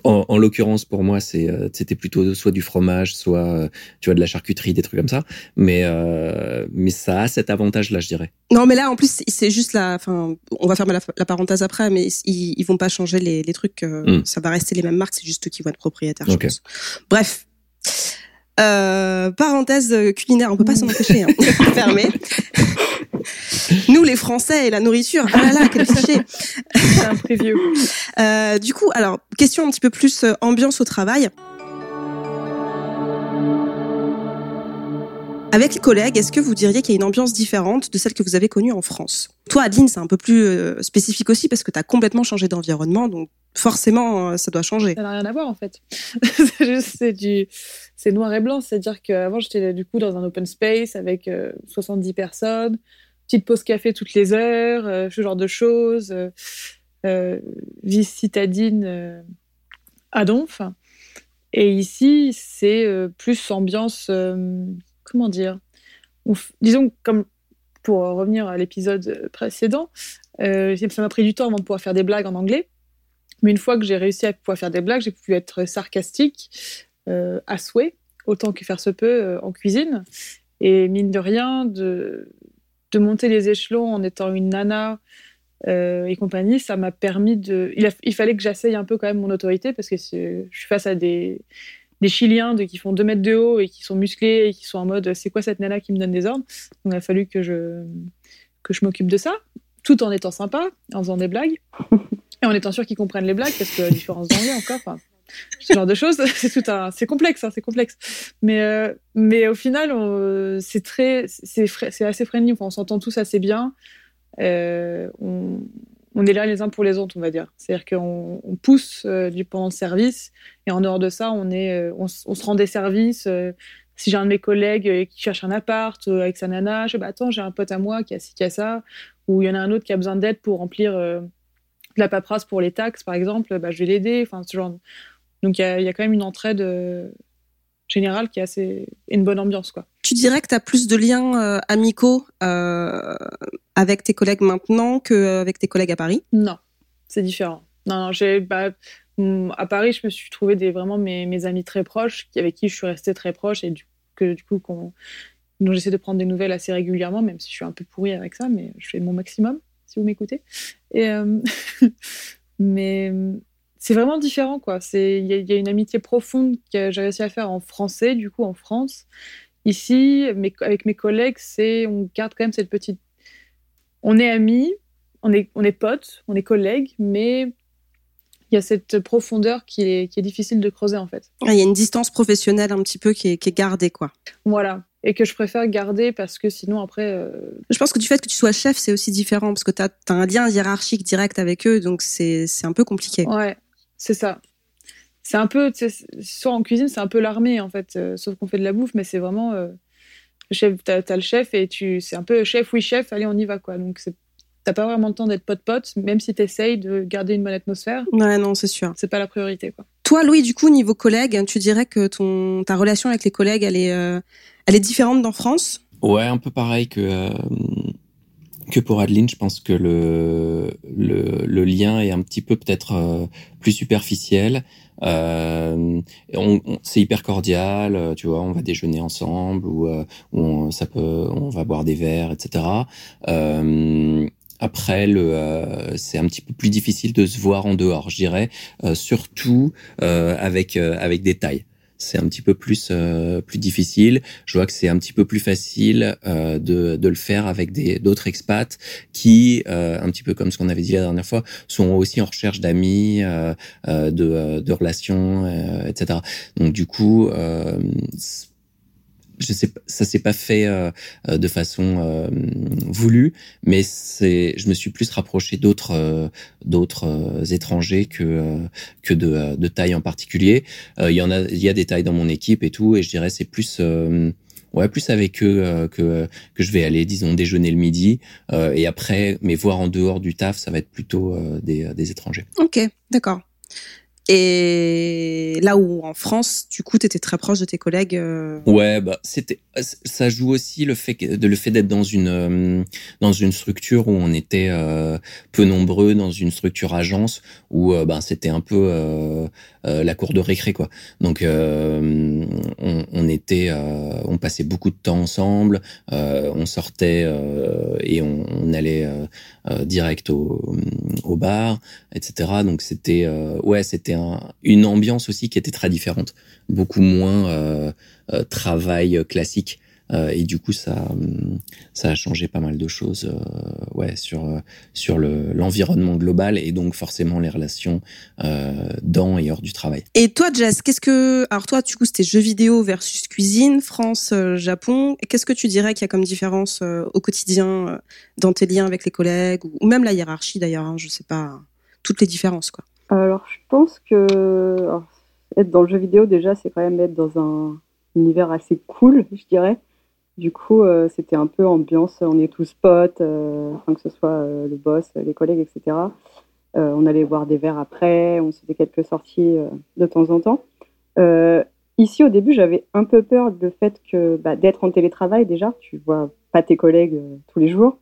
en, en l'occurrence, pour moi, c'est euh, c'était plutôt soit du fromage, soit euh, tu vois de la charcuterie, des trucs comme ça. Mais euh, mais ça a cet avantage-là, je dirais. Non, mais là, en plus, c'est juste la. Enfin, on va fermer la, la parenthèse après, mais ils, ils vont pas changer les, les trucs. euh, Mm. Ça va rester les mêmes marques, c'est juste eux qui vont être propriétaires. je Ok. pense. Bref. Euh, parenthèse culinaire, on peut pas s'en empêcher. Hein. Fermé. Nous, les Français et la nourriture. Ah là là, quel cliché. C'est un preview. Euh, du coup, alors, question un petit peu plus euh, ambiance au travail. Avec les collègues, est-ce que vous diriez qu'il y a une ambiance différente de celle que vous avez connue en France? Toi, Adeline, c'est un peu plus euh, spécifique aussi parce que tu as complètement changé d'environnement, donc forcément, euh, ça doit changer. Ça n'a rien à voir en fait. c'est du c'est noir et blanc, c'est-à-dire qu'avant j'étais du coup dans un open space avec euh, 70 personnes, petite pause café toutes les heures, euh, ce genre de choses, euh, euh, vie citadine euh, à donf. Et ici, c'est euh, plus ambiance euh, comment dire disons comme pour revenir à l'épisode précédent, euh, ça m'a pris du temps avant de pouvoir faire des blagues en anglais. Mais une fois que j'ai réussi à pouvoir faire des blagues, j'ai pu être sarcastique euh, à souhait, autant que faire se peut euh, en cuisine. Et mine de rien, de, de monter les échelons en étant une nana euh, et compagnie, ça m'a permis de. Il, fallait que j'essaye un peu quand même mon autorité parce que je suis face à des, des Chiliens qui font 2 mètres de haut et qui sont musclés et qui sont en mode c'est quoi cette nana qui me donne des ordres? Donc il a fallu que je, que je m'occupe de ça, tout en étant sympa, en faisant des blagues. Et en étant sûr qu'ils comprennent les blagues, parce que la différence d'anglais encore, ce genre de choses, c'est tout un, c'est complexe, hein, c'est complexe. Mais, euh, mais au final, c'est très, c'est, c'est assez friendly, enfin, on s'entend tous assez bien. Euh, on, on est là les uns pour les autres, on va dire. C'est-à-dire qu'on on pousse euh, du pendant le service, et en dehors de ça, on est, on, se rend des services. si j'ai un de mes collègues qui cherche un appart avec sa nana, je dis, bah, attends, j'ai un pote à moi qui a ci, qui a ça, ou il y en a un autre qui a besoin d'aide pour remplir la paperasse pour les taxes, par exemple, bah, je vais l'aider. Enfin, ce genre. de- Donc il y a, il y a quand même une entraide euh, générale qui est assez et une bonne ambiance, quoi. Tu dirais que tu as plus de liens euh, amicaux euh, avec tes collègues maintenant qu'avec tes collègues à Paris? Non, c'est différent. Non, non, j'ai bah, hum, à Paris, je me suis trouvé des vraiment mes, mes amis très proches, avec qui je suis restée très proche et du, que du coup qu'on dont j'essaie de prendre des nouvelles assez régulièrement, même si je suis un peu pourrie avec ça, mais je fais mon maximum, si vous m'écoutez. Et euh, mais c'est vraiment différent, quoi. C'est il y, a- il y a une amitié profonde que j'ai réussi à faire en français, du coup en France. Ici, mes- avec mes collègues, c'est on garde quand même cette petite. On est amis, on est, on est potes, on est collègues, mais il y a cette profondeur qui est, qui est difficile de creuser en fait. Ah, Il y a une distance professionnelle un petit peu qui est, qui est gardée, quoi. Voilà. Et que je préfère garder parce que sinon après. euh, Je pense que du fait que tu sois chef, c'est aussi différent parce que tu as, un lien hiérarchique direct avec eux, donc c'est un peu compliqué. Ouais, c'est ça. C'est un peu. Soit en cuisine, c'est un peu l'armée en fait, euh, sauf qu'on fait de la bouffe, mais c'est vraiment. euh, chef, t'as, t'as le chef et tu, c'est un peu chef, oui chef, allez on y va quoi. Donc t'as pas vraiment le temps d'être pote-pote, même si t'essayes de garder une bonne atmosphère, Ouais, non, c'est sûr. c'est pas la priorité quoi. Toi, Louis, du coup, niveau collègue, tu dirais que ton ta relation avec les collègues, elle est euh, elle est différente d'en France? Ouais, un peu pareil que euh, que pour Adeline. Je pense que le le, le lien est un petit peu peut-être euh, plus superficiel. Euh, on, c'est hyper cordial, tu vois. On va déjeuner ensemble ou, euh, on, ça peut, on va boire des verres, etc. Euh, après, euh, c'est un petit peu plus difficile de se voir en dehors, je dirais, euh, surtout euh, avec euh, avec des tailles. C'est un petit peu plus euh, plus difficile. Je vois que c'est un petit peu plus facile euh, de, de le faire avec des d'autres expats qui, un petit peu comme ce qu'on avait dit la dernière fois, sont aussi en recherche d'amis, de, de relations, etc. Donc du coup, je sais, ça s'est pas fait euh, euh, de façon euh, voulue, mais c'est, je me suis plus rapproché d'autres d'autres étrangers que que de, de taille en particulier. Il y en a, il y a des tailles dans mon équipe et tout, et je dirais c'est plus ouais plus avec eux que que je vais aller, disons déjeuner le midi, et après, mais voir en dehors du taf, ça va être plutôt des des étrangers. Ok, d'accord. Et là où en France, du coup, tu étais très proche de tes collègues. Euh, ouais, bah c'était ça joue aussi le fait de le fait d'être dans une euh, dans une structure où on était euh, peu nombreux, dans une structure agence où ben c'était un peu la cour de récré quoi. Donc on, on, était on passait beaucoup de temps ensemble, on sortait et on, on allait direct au, au bar, etc. Donc c'était ouais c'était une ambiance aussi qui était très différente, beaucoup moins euh, euh, travail classique. Euh, et du coup, ça, ça a changé pas mal de choses, ouais, sur sur le l'environnement global et donc forcément les relations dans et hors du travail. Et toi, Jess, qu'est-ce que, alors toi, du coup, c'était jeux vidéo versus cuisine, France, Japon. Qu'est-ce que tu dirais qu'il y a comme différence au quotidien dans tes liens avec les collègues ou, même la hiérarchie d'ailleurs, hein, je sais pas, toutes les différences, quoi. Alors, je pense que être dans le jeu vidéo, déjà, c'est quand même être dans un univers assez cool, je dirais. Du coup, euh, c'était un peu ambiance, on est tous potes, euh, que ce soit euh, le boss, les collègues, etc. on allait boire des verres après, on se faisait quelques sorties de temps en temps. ici, au début, j'avais un peu peur du fait que bah, d'être en télétravail, déjà, tu vois pas tes collègues tous les jours.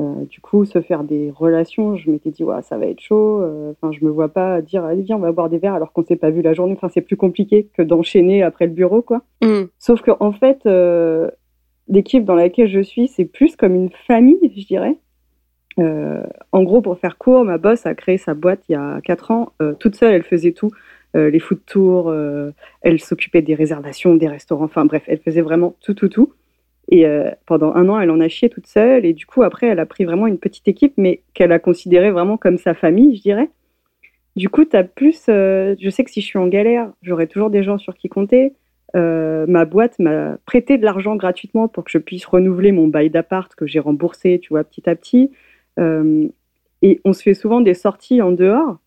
Euh, du coup, se faire des relations, je m'étais dit, ouais, ça va être chaud. Euh, enfin, je me vois pas dire, allez, viens, on va boire des verres alors qu'on s'est pas vu la journée. Enfin, c'est plus compliqué que d'enchaîner après le bureau, quoi. Mm. Sauf que, en fait, euh, l'équipe dans laquelle je suis, c'est plus comme une famille, je dirais. en gros, pour faire court, ma boss a créé sa boîte il y a 4 ans. toute seule, elle faisait tout. les food tours, elle s'occupait des réservations, des restaurants. Enfin, bref, elle faisait vraiment tout, tout, tout. Et euh, pendant un an, elle en a chié toute seule. Et du coup, après, elle a pris vraiment une petite équipe, mais qu'elle a considérée vraiment comme sa famille, je dirais. Du coup, tu as plus. Euh, je sais que si je suis en galère, j'aurai toujours des gens sur qui compter. Euh, ma boîte m'a prêté de l'argent gratuitement pour que je puisse renouveler mon bail d'appart que j'ai remboursé, tu vois, petit à petit. et on se fait souvent des sorties en dehors.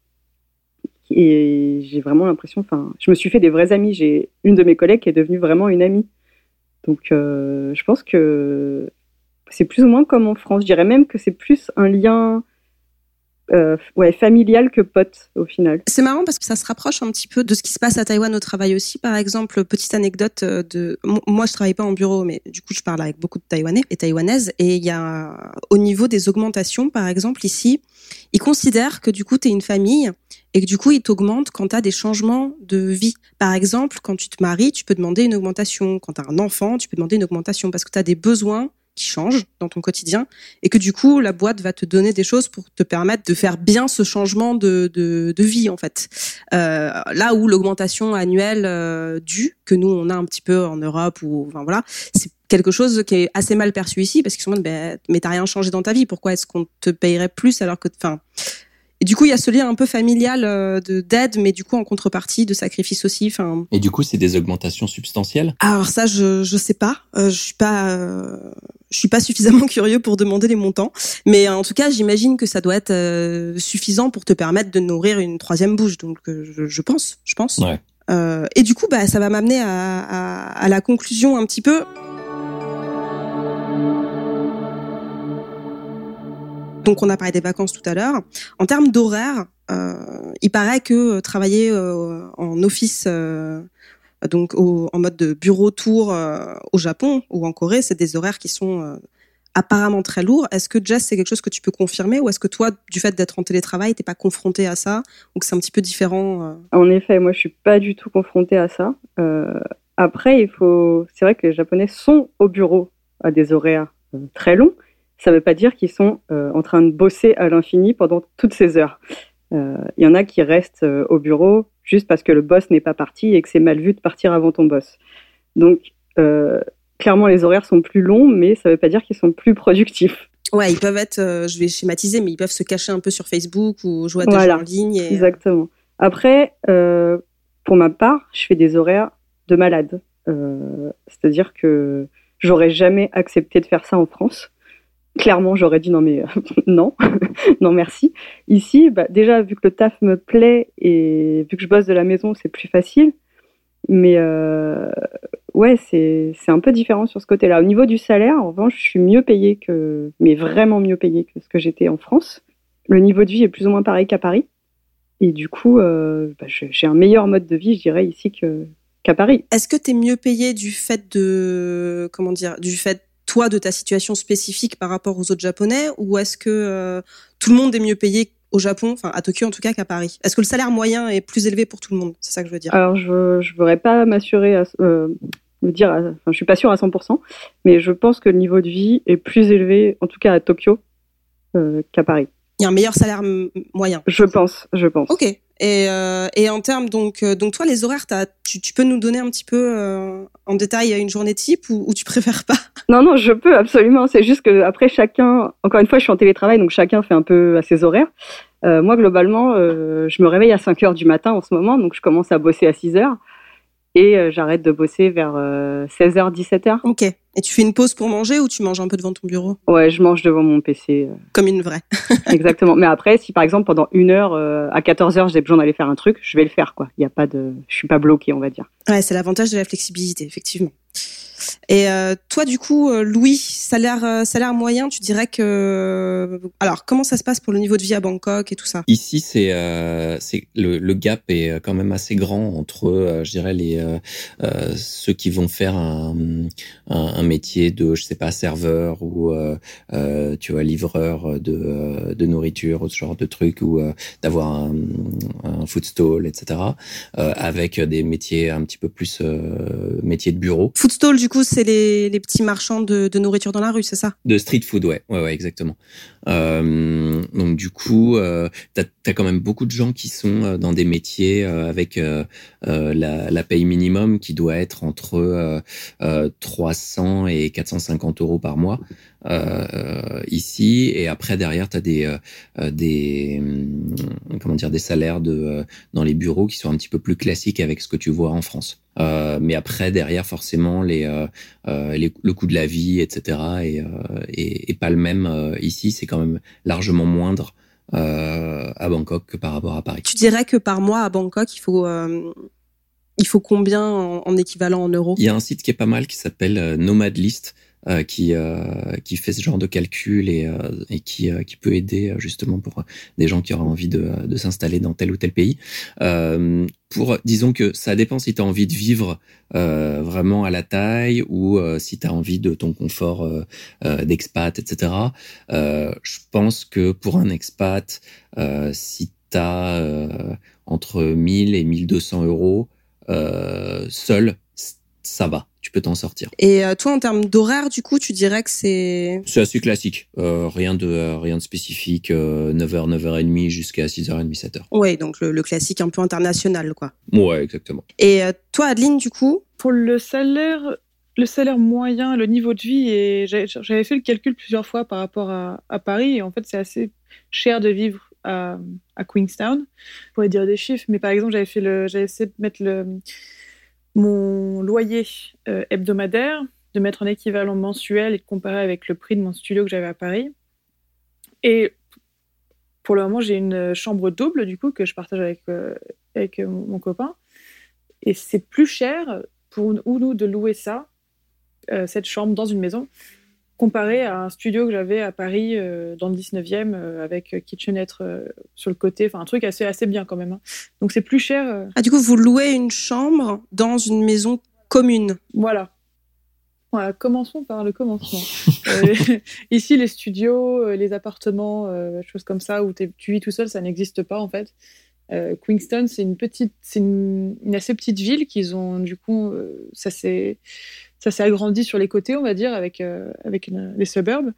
Et j'ai vraiment l'impression. Enfin, je me suis fait des vrais amis. J'ai une de mes collègues qui est devenue vraiment une amie. Donc, euh, je pense que c'est plus ou moins comme en France. Je dirais même que c'est plus un lien euh, familial que pote au final. C'est marrant parce que ça se rapproche un petit peu de ce qui se passe à Taïwan au travail aussi. Par exemple, petite anecdote euh, de moi, je travaille pas en bureau, mais du coup, je parle avec beaucoup de Taïwanais et Taïwanaises. Et il y a au niveau des augmentations, par exemple, ici, ils considèrent que du coup, tu es une famille et que du coup, ils t'augmentent quand tu as des changements de vie. Par exemple, quand tu te maries, tu peux demander une augmentation. Quand tu as un enfant, tu peux demander une augmentation parce que tu as des besoins qui changent dans ton quotidien et que du coup la boîte va te donner des choses pour te permettre de faire bien ce changement de, de, de vie en fait euh, là où l'augmentation annuelle euh, due que nous on a un petit peu en Europe ou enfin voilà c'est quelque chose qui est assez mal perçu ici parce qu'ils sont ben, mais t'as rien changé dans ta vie pourquoi est-ce qu'on te payerait plus alors que enfin et du coup, il y a ce lien un peu familial euh, de d'aide, mais du coup en contrepartie de sacrifice aussi. Enfin. Et du coup, c'est des augmentations substantielles? Alors ça, je je sais pas. Euh, je suis pas euh, je suis pas suffisamment curieux pour demander les montants, mais en tout cas, j'imagine que ça doit être euh, suffisant pour te permettre de nourrir une troisième bouche. Donc je, je pense, je pense. Ouais. et du coup, bah ça va m'amener à, à, à la conclusion un petit peu. Donc on a parlé des vacances tout à l'heure. En termes d'horaire, euh, il paraît que euh, travailler euh, en office, donc en mode de bureau tour au Japon ou en Corée, c'est des horaires qui sont apparemment très lourds. Est-ce que Jess, c'est quelque chose que tu peux confirmer ou est-ce que toi, du fait d'être en télétravail, t'es pas confronté à ça ou que c'est un petit peu différent En effet, moi je suis pas du tout confrontée à ça. après, il faut, c'est vrai que les Japonais sont au bureau à des horaires très longs ça ne veut pas dire qu'ils sont euh, en train de bosser à l'infini pendant toutes ces heures. Il euh, y en a qui restent euh, au bureau juste parce que le boss n'est pas parti et que c'est mal vu de partir avant ton boss. Donc, clairement, les horaires sont plus longs, mais ça ne veut pas dire qu'ils sont plus productifs. Ouais, ils peuvent être, je vais schématiser, mais ils peuvent se cacher un peu sur Facebook ou jouer à des jeux en ligne. Exactement. Après, pour ma part, je fais des horaires de malade. C'est-à-dire que j'aurais jamais accepté de faire ça en France clairement, j'aurais dit non, mais non, non, merci. Ici, bah, déjà, vu que le taf me plaît et vu que je bosse de la maison, c'est plus facile. Mais euh, ouais, c'est un peu différent sur ce côté-là. Au niveau du salaire, en revanche, je suis mieux payée que, mais vraiment mieux payée que ce que j'étais en France. Le niveau de vie est plus ou moins pareil qu'à Paris. Et du coup, bah, j'ai un meilleur mode de vie, je dirais, ici qu'à Paris. Est-ce que tu es mieux payé du fait de comment dire, du fait toi de ta situation spécifique par rapport aux autres japonais, ou est-ce que tout le monde est mieux payé au Japon, enfin à Tokyo en tout cas qu'à Paris? Est-ce que le salaire moyen est plus élevé pour tout le monde? C'est ça que je veux dire. Alors je ne voudrais pas m'assurer, euh, me dire, enfin je suis pas sûre à 100%, mais je pense que le niveau de vie est plus élevé, en tout cas à Tokyo, euh, qu'à Paris. Il y a un meilleur salaire moyen. Je pense, je pense. Ok. Et, euh, et en termes donc euh, donc toi les horaires, tu, tu, peux nous donner un petit peu euh, en détail une journée type ou, ou tu préfères pas? Non non je peux absolument. C'est juste que après chacun, encore une fois je suis en télétravail donc chacun fait un peu à ses horaires. Euh, moi globalement je me réveille à 5 heures du matin en ce moment donc je commence à bosser à 6 heures et j'arrête de bosser vers 16h, euh, 17h. Ok. Et tu fais une pause pour manger ou tu manges un peu devant ton bureau? Ouais, je mange devant mon PC. Euh. Comme une vraie. Exactement. Mais après, si par exemple pendant une heure à 14h j'ai besoin d'aller faire un truc, je vais le faire quoi. Il y a pas de, je suis pas bloqué, on va dire. Ouais, c'est l'avantage de la flexibilité, effectivement. Et euh, toi, du coup, euh, Louis, salaire, euh, salaire moyen, tu dirais que... Alors, comment ça se passe pour le niveau de vie à Bangkok et tout ça? Ici, c'est le, le, gap est quand même assez grand entre, je dirais, les ceux qui vont faire un, un, métier de, je sais pas, serveur ou, tu vois, livreur de, de nourriture ou ce genre de truc, ou d'avoir un, un food stall, etc., avec des métiers un petit peu plus métiers de bureau. Food stall, du coup, c'est les, petits marchands de, nourriture dans la rue, c'est ça? De street food, ouais, ouais exactement. Euh, donc du coup, euh, t'as as quand même beaucoup de gens qui sont euh, dans des métiers avec la, la, paye minimum qui doit être entre 300 et 450 euros par mois ici. Et après derrière, t'as des des comment dire des salaires de dans les bureaux qui sont un petit peu plus classiques avec ce que tu vois en France. Mais après derrière forcément le coût de la vie etc et, pas le même ici quand même largement moindre euh, à Bangkok que par rapport à Paris. Tu dirais que par mois à Bangkok, il faut euh, il faut combien en, équivalent en euros? Il y a un site qui est pas mal qui s'appelle euh, Nomad List. Euh, qui euh, qui fait ce genre de calcul et, euh, et qui qui peut aider justement pour des gens qui auraient envie de, de s'installer dans tel ou tel pays. pour disons que ça dépend si tu as envie de vivre vraiment à la taille ou si tu as envie de ton confort d'expat, etc. je pense que pour un expat, si tu as entre 1000 et 1200 euros seul, ça va tu peux t'en sortir. Et euh, toi, en termes d'horaire, du coup, tu dirais que c'est... C'est assez classique. Euh, rien, de, euh, rien de spécifique. 9h, 9h30 jusqu'à 6h30, 7h. Ouais, donc le, classique un peu international, quoi. Ouais, exactement. Et toi, Adeline, du coup Pour le salaire, le salaire moyen, le niveau de vie, et j'avais fait le calcul plusieurs fois par rapport à, à Paris, et en fait, c'est assez cher de vivre à, à Queenstown. Je pourrais dire des chiffres, mais par exemple, j'avais fait le, j'avais essayé de mettre le mon loyer euh, hebdomadaire, de mettre un équivalent mensuel et de comparer avec le prix de mon studio que j'avais à Paris. Et pour le moment, j'ai une chambre double, du coup, que je partage avec, euh, avec mon copain. Et c'est plus cher pour nous de louer ça, euh, cette chambre, dans une maison, comparé à un studio que j'avais à Paris euh, dans le 19e euh, avec kitchenette euh, sur le côté, enfin un truc assez, assez bien quand même. Hein. Donc c'est plus cher. Ah, du coup, vous louez une chambre dans une maison commune Voilà. Voilà, commençons par le commencement. ici, les studios, les appartements, choses comme ça, où tu vis tout seul, ça n'existe pas en fait. Queenstown, c'est une petite, c'est une, une, assez petite ville qu'ils ont, du coup, ça c'est ça s'est agrandi sur les côtés, on va dire, avec, euh, avec les suburbs.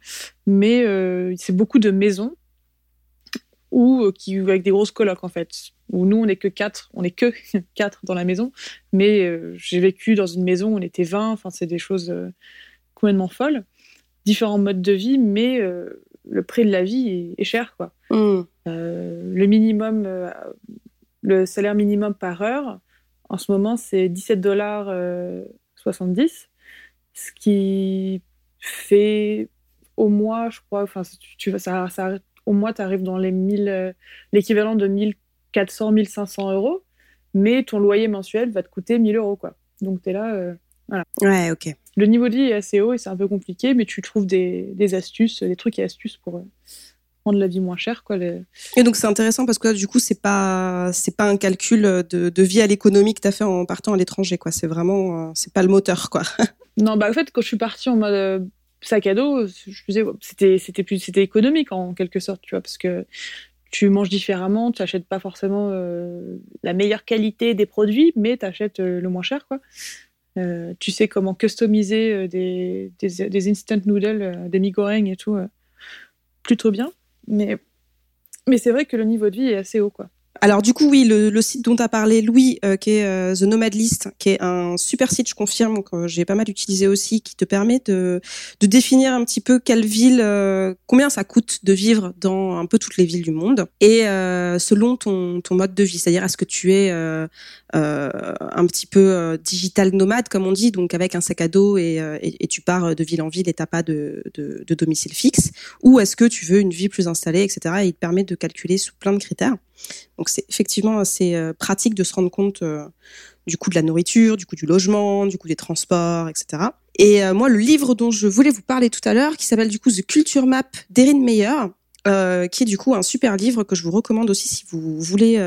Mais euh, c'est beaucoup de maisons ou euh, qui avec des grosses colocs en fait. Où nous on n'est que quatre, on n'est que quatre dans la maison. Mais j'ai vécu dans une maison où on était 20. Enfin c'est des choses complètement folles. Différents modes de vie, mais le prix de la vie est, cher quoi. Mmh. le minimum, le salaire minimum par heure en ce moment c'est 17 dollars 70 ce qui fait au mois, je crois, enfin, tu, ça, ça, au mois, tu arrives dans les 1000, euh, l'équivalent de 1400, 1500 euros, mais ton loyer mensuel va te coûter 1000 euros, quoi. Donc, tu es là, euh, voilà. Ouais, ok. Le niveau de vie est assez haut et c'est un peu compliqué, mais tu trouves des, des, astuces, des trucs et astuces pour, rendre la vie moins chère. Quoi, Et donc c'est intéressant parce que du coup, c'est pas c'est pas un calcul de, de vie à l'économie que tu as fait en partant à l'étranger. quoi. C'est vraiment, c'est pas le moteur. quoi. non, bah en fait, quand je suis partie en mode sac à dos, je disais, c'était c'était plus c'était économique en quelque sorte, tu vois, parce que tu manges différemment, tu n'achètes pas forcément euh, la meilleure qualité des produits, mais tu achètes euh, le moins cher. Quoi. Euh, tu sais comment customiser des, des, instant noodles, des mi et tout, plutôt bien. Mais, mais c'est vrai que le niveau de vie est assez haut. Quoi. Alors du coup, oui, le, site dont a parlé Louis, euh, qui est euh, The Nomad List, qui est un super site, je confirme, que j'ai pas mal utilisé aussi, qui te permet de, définir un petit peu quelle ville, euh, combien ça coûte de vivre dans un peu toutes les villes du monde, et selon ton, ton mode de vie, c'est-à-dire est-ce que tu es un petit peu digital nomade, comme on dit, donc avec un sac à dos et, et, tu pars de ville en ville et t'as pas de, de, de domicile fixe, ou est-ce que tu veux une vie plus installée, etc. Et il te permet de calculer sous plein de critères. Donc c'est effectivement assez euh, pratique de se rendre compte euh, du coût de la nourriture, du coût du logement, du coût des transports, etc. Et euh, moi, le livre dont je voulais vous parler tout à l'heure, qui s'appelle du coup The Culture Map d'Erin Meyer, qui est du coup un super livre que je vous recommande aussi si vous voulez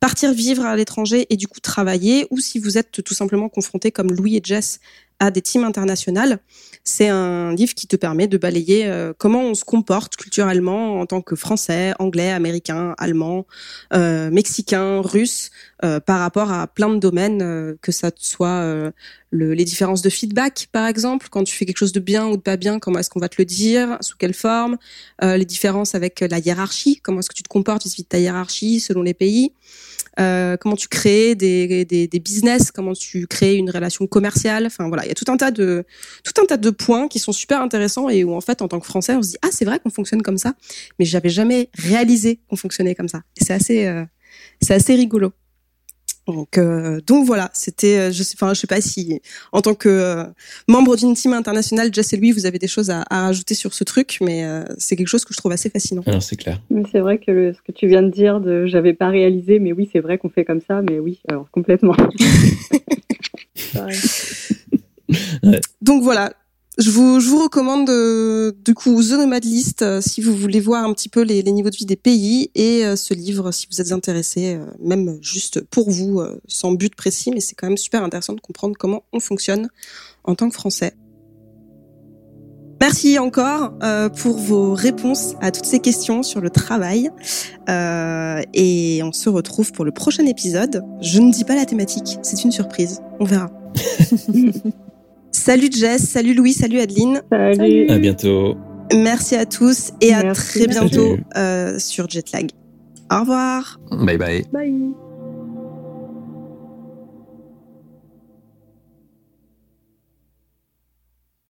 partir vivre à l'étranger et du coup travailler, ou si vous êtes tout simplement confronté comme Louis et Jess à des teams internationales. C'est un livre qui te permet de balayer euh, comment on se comporte culturellement en tant que français, anglais, américain, allemand, euh, mexicain, russe, euh, par rapport à plein de domaines, que ça soit les différences de feedback, par exemple, quand tu fais quelque chose de bien ou de pas bien, comment est-ce qu'on va te le dire, sous quelle forme, les différences avec la hiérarchie, comment est-ce que tu te comportes vis-à-vis de ta hiérarchie selon les pays. Euh, comment tu crées des, des, business, comment tu crées une relation commerciale. Enfin voilà, il y a tout un tas de tout un tas de points qui sont super intéressants et où en fait en tant que Français on se dit ah c'est vrai qu'on fonctionne comme ça, mais j'avais jamais réalisé qu'on fonctionnait comme ça. Et c'est assez euh, c'est assez rigolo. Donc, euh, donc voilà, c'était, euh, je sais, enfin, je sais pas si, en tant que euh, membre d'une team internationale, Jess et lui, vous avez des choses à, à rajouter sur ce truc, mais c'est quelque chose que je trouve assez fascinant. Alors c'est clair. C'est vrai que ce que tu viens de dire, de, j'avais pas réalisé, mais oui, c'est vrai qu'on fait comme ça, mais oui, alors complètement. Donc voilà, je vous, je vous recommande euh, du coup The Nomad List euh, si vous voulez voir un petit peu les, les niveaux de vie des pays et euh, ce livre si vous êtes intéressé, même juste pour vous, sans but précis, mais c'est quand même super intéressant de comprendre comment on fonctionne en tant que Français. Merci encore pour vos réponses à toutes ces questions sur le travail. et on se retrouve pour le prochain épisode. Je ne dis pas la thématique, c'est une surprise. On verra. Salut Jess, salut Louis, salut Adeline. Salut. À bientôt. Merci à tous et à très bientôt euh, sur Jetlag. Au revoir. Bye bye. Bye.